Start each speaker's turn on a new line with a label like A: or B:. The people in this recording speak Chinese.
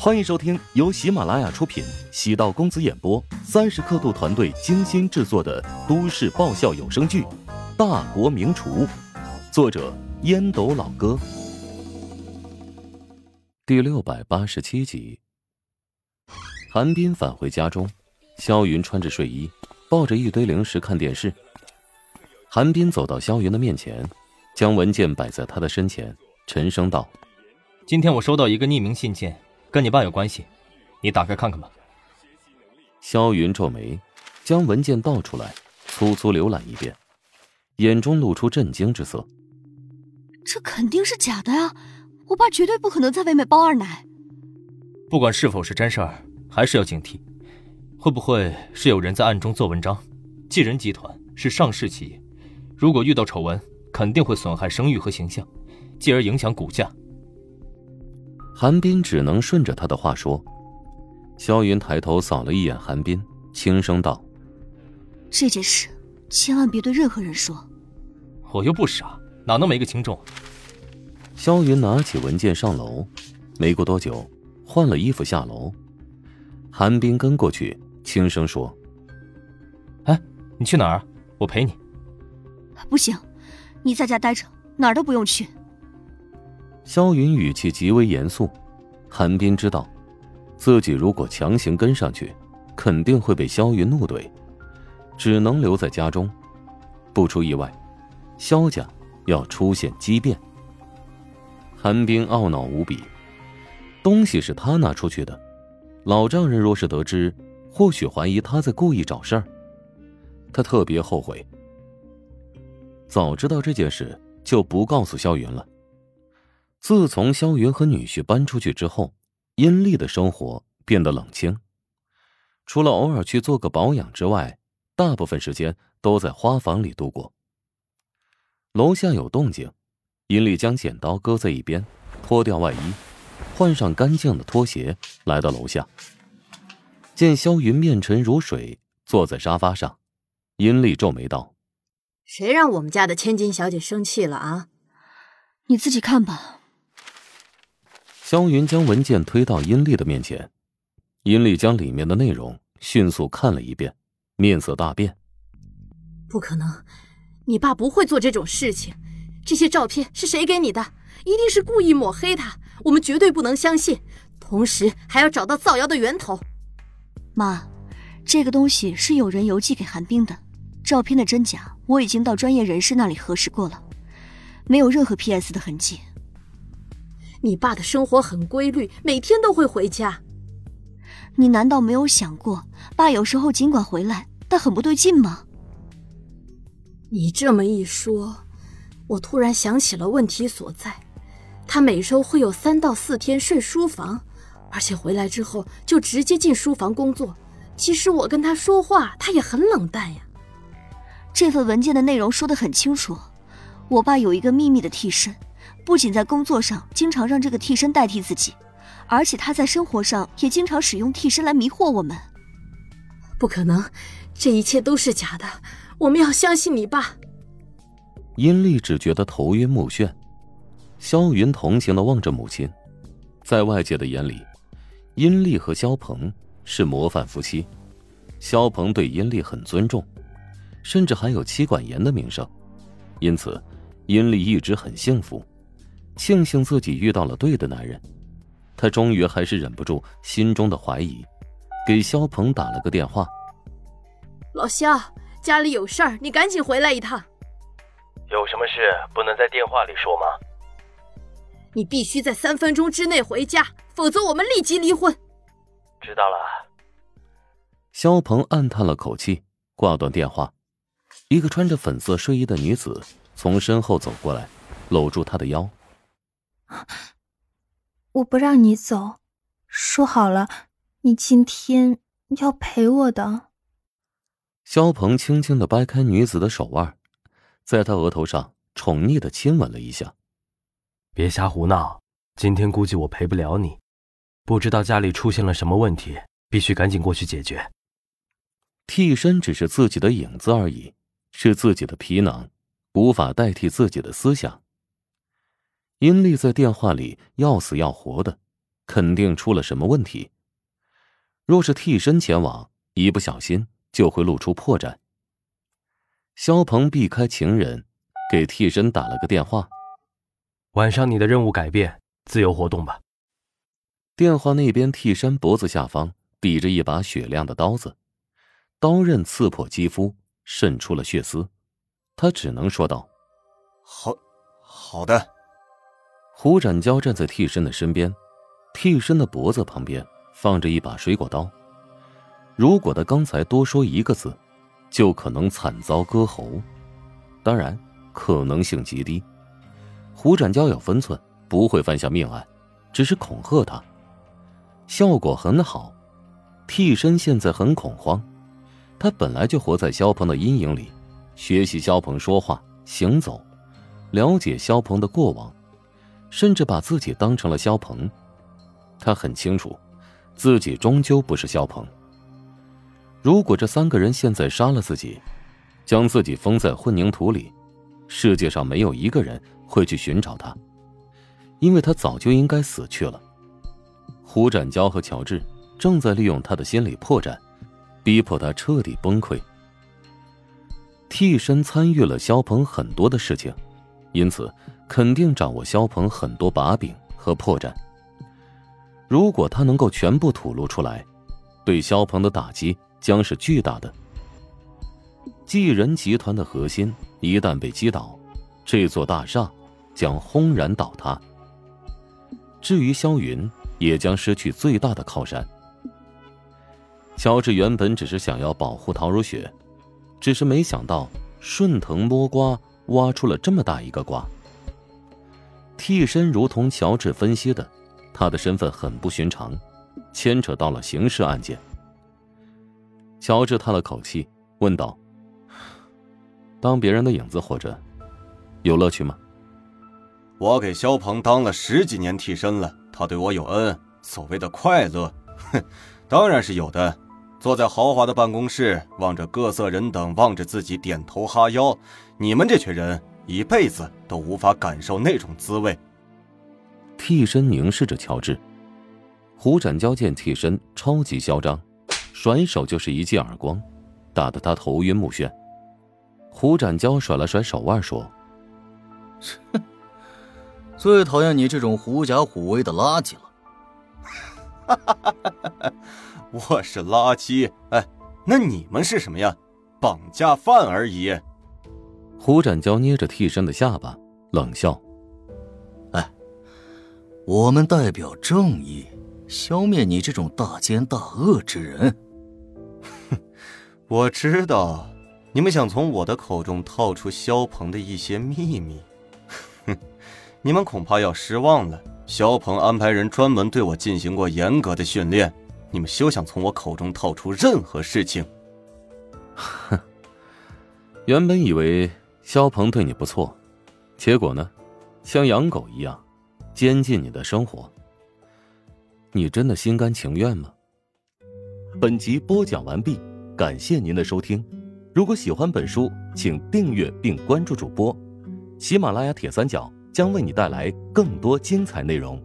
A: 欢迎收听由喜马拉雅出品、喜道公子演播、三十刻度团队精心制作的都市爆笑有声剧《大国名厨》，作者烟斗老哥，第六百八十七集。韩冰返回家中，肖云穿着睡衣，抱着一堆零食看电视。韩冰走到肖云的面前，将文件摆在他的身前，沉声道：“
B: 今天我收到一个匿名信件。”跟你爸有关系，你打开看看吧。
A: 萧云皱眉，将文件倒出来，粗粗浏览一遍，眼中露出震惊之色。
C: 这肯定是假的呀！我爸绝对不可能在外面包二奶。
B: 不管是否是真事儿，还是要警惕。会不会是有人在暗中做文章？继人集团是上市企业，如果遇到丑闻，肯定会损害声誉和形象，继而影响股价。
A: 韩冰只能顺着他的话说。萧云抬头扫了一眼韩冰，轻声道：“
C: 这件事千万别对任何人说。”
B: 我又不傻，哪能没个轻重？
A: 萧云拿起文件上楼，没过多久，换了衣服下楼。韩冰跟过去，轻声说：“
B: 哎，你去哪儿？我陪你。”“
C: 不行，你在家待着，哪儿都不用去。”
A: 萧云语气极为严肃，韩冰知道，自己如果强行跟上去，肯定会被萧云怒怼，只能留在家中。不出意外，萧家要出现畸变。韩冰懊恼无比，东西是他拿出去的，老丈人若是得知，或许怀疑他在故意找事儿。他特别后悔，早知道这件事就不告诉萧云了。自从萧云和女婿搬出去之后，阴丽的生活变得冷清，除了偶尔去做个保养之外，大部分时间都在花房里度过。楼下有动静，阴丽将剪刀搁在一边，脱掉外衣，换上干净的拖鞋，来到楼下。见萧云面沉如水，坐在沙发上，阴丽皱眉道：“
D: 谁让我们家的千金小姐生气了啊？
C: 你自己看吧。”
A: 萧云将文件推到殷丽的面前，殷丽将里面的内容迅速看了一遍，面色大变。
D: 不可能，你爸不会做这种事情。这些照片是谁给你的？一定是故意抹黑他，我们绝对不能相信。同时还要找到造谣的源头。
C: 妈，这个东西是有人邮寄给韩冰的，照片的真假我已经到专业人士那里核实过了，没有任何 PS 的痕迹。
D: 你爸的生活很规律，每天都会回家。
C: 你难道没有想过，爸有时候尽管回来，但很不对劲吗？
D: 你这么一说，我突然想起了问题所在。他每周会有三到四天睡书房，而且回来之后就直接进书房工作。其实我跟他说话，他也很冷淡呀。
C: 这份文件的内容说得很清楚，我爸有一个秘密的替身。不仅在工作上经常让这个替身代替自己，而且他在生活上也经常使用替身来迷惑我们。
D: 不可能，这一切都是假的。我们要相信你爸。
A: 殷丽只觉得头晕目眩，萧云同情的望着母亲。在外界的眼里，殷丽和萧鹏是模范夫妻。萧鹏对殷丽很尊重，甚至还有妻管严的名声，因此殷丽一直很幸福。庆幸自己遇到了对的男人，他终于还是忍不住心中的怀疑，给肖鹏打了个电话。
D: 老肖，家里有事儿，你赶紧回来一趟。
E: 有什么事不能在电话里说吗？
D: 你必须在三分钟之内回家，否则我们立即离婚。
E: 知道了。
A: 肖鹏暗叹了口气，挂断电话。一个穿着粉色睡衣的女子从身后走过来，搂住他的腰。
F: 我不让你走，说好了，你今天要陪我的。
A: 肖鹏轻轻的掰开女子的手腕，在她额头上宠溺的亲吻了一下。
E: 别瞎胡闹，今天估计我陪不了你，不知道家里出现了什么问题，必须赶紧过去解决。
A: 替身只是自己的影子而已，是自己的皮囊，无法代替自己的思想。殷丽在电话里要死要活的，肯定出了什么问题。若是替身前往，一不小心就会露出破绽。肖鹏避开情人，给替身打了个电话。
E: 晚上你的任务改变，自由活动吧。
A: 电话那边，替身脖子下方抵着一把雪亮的刀子，刀刃刺破肌肤，渗出了血丝。他只能说道：“
G: 好，好的。”
A: 胡展娇站在替身的身边，替身的脖子旁边放着一把水果刀。如果他刚才多说一个字，就可能惨遭割喉。当然，可能性极低。胡展娇有分寸，不会犯下命案，只是恐吓他，效果很好。替身现在很恐慌，他本来就活在肖鹏的阴影里，学习肖鹏说话、行走，了解肖鹏的过往。甚至把自己当成了肖鹏，他很清楚，自己终究不是肖鹏。如果这三个人现在杀了自己，将自己封在混凝土里，世界上没有一个人会去寻找他，因为他早就应该死去了。胡展娇和乔治正在利用他的心理破绽，逼迫他彻底崩溃。替身参与了肖鹏很多的事情，因此。肯定掌握肖鹏很多把柄和破绽。如果他能够全部吐露出来，对肖鹏的打击将是巨大的。继人集团的核心一旦被击倒，这座大厦将轰然倒塌。至于肖云，也将失去最大的靠山。乔治原本只是想要保护陶如雪，只是没想到顺藤摸瓜，挖出了这么大一个瓜。替身如同乔治分析的，他的身份很不寻常，牵扯到了刑事案件。乔治叹了口气，问道：“当别人的影子活着，有乐趣吗？”
G: 我给肖鹏当了十几年替身了，他对我有恩，所谓的快乐，哼，当然是有的。坐在豪华的办公室，望着各色人等望着自己点头哈腰，你们这群人。一辈子都无法感受那种滋味。
A: 替身凝视着乔治，胡展交见替身超级嚣张，甩手就是一记耳光，打得他头晕目眩。胡展娇甩了甩手腕说：“
H: 哼，最讨厌你这种狐假虎威的垃圾了。”
G: 哈哈哈哈哈！我是垃圾？哎，那你们是什么呀？绑架犯而已。
A: 胡展娇捏着替身的下巴，冷笑：“
H: 哎，我们代表正义，消灭你这种大奸大恶之人。
G: 哼，我知道，你们想从我的口中套出肖鹏的一些秘密。哼，你们恐怕要失望了。肖鹏安排人专门对我进行过严格的训练，你们休想从我口中套出任何事情。
A: 哼，原本以为……”肖鹏对你不错，结果呢，像养狗一样，监禁你的生活。你真的心甘情愿吗？本集播讲完毕，感谢您的收听。如果喜欢本书，请订阅并关注主播。喜马拉雅铁三角将为你带来更多精彩内容。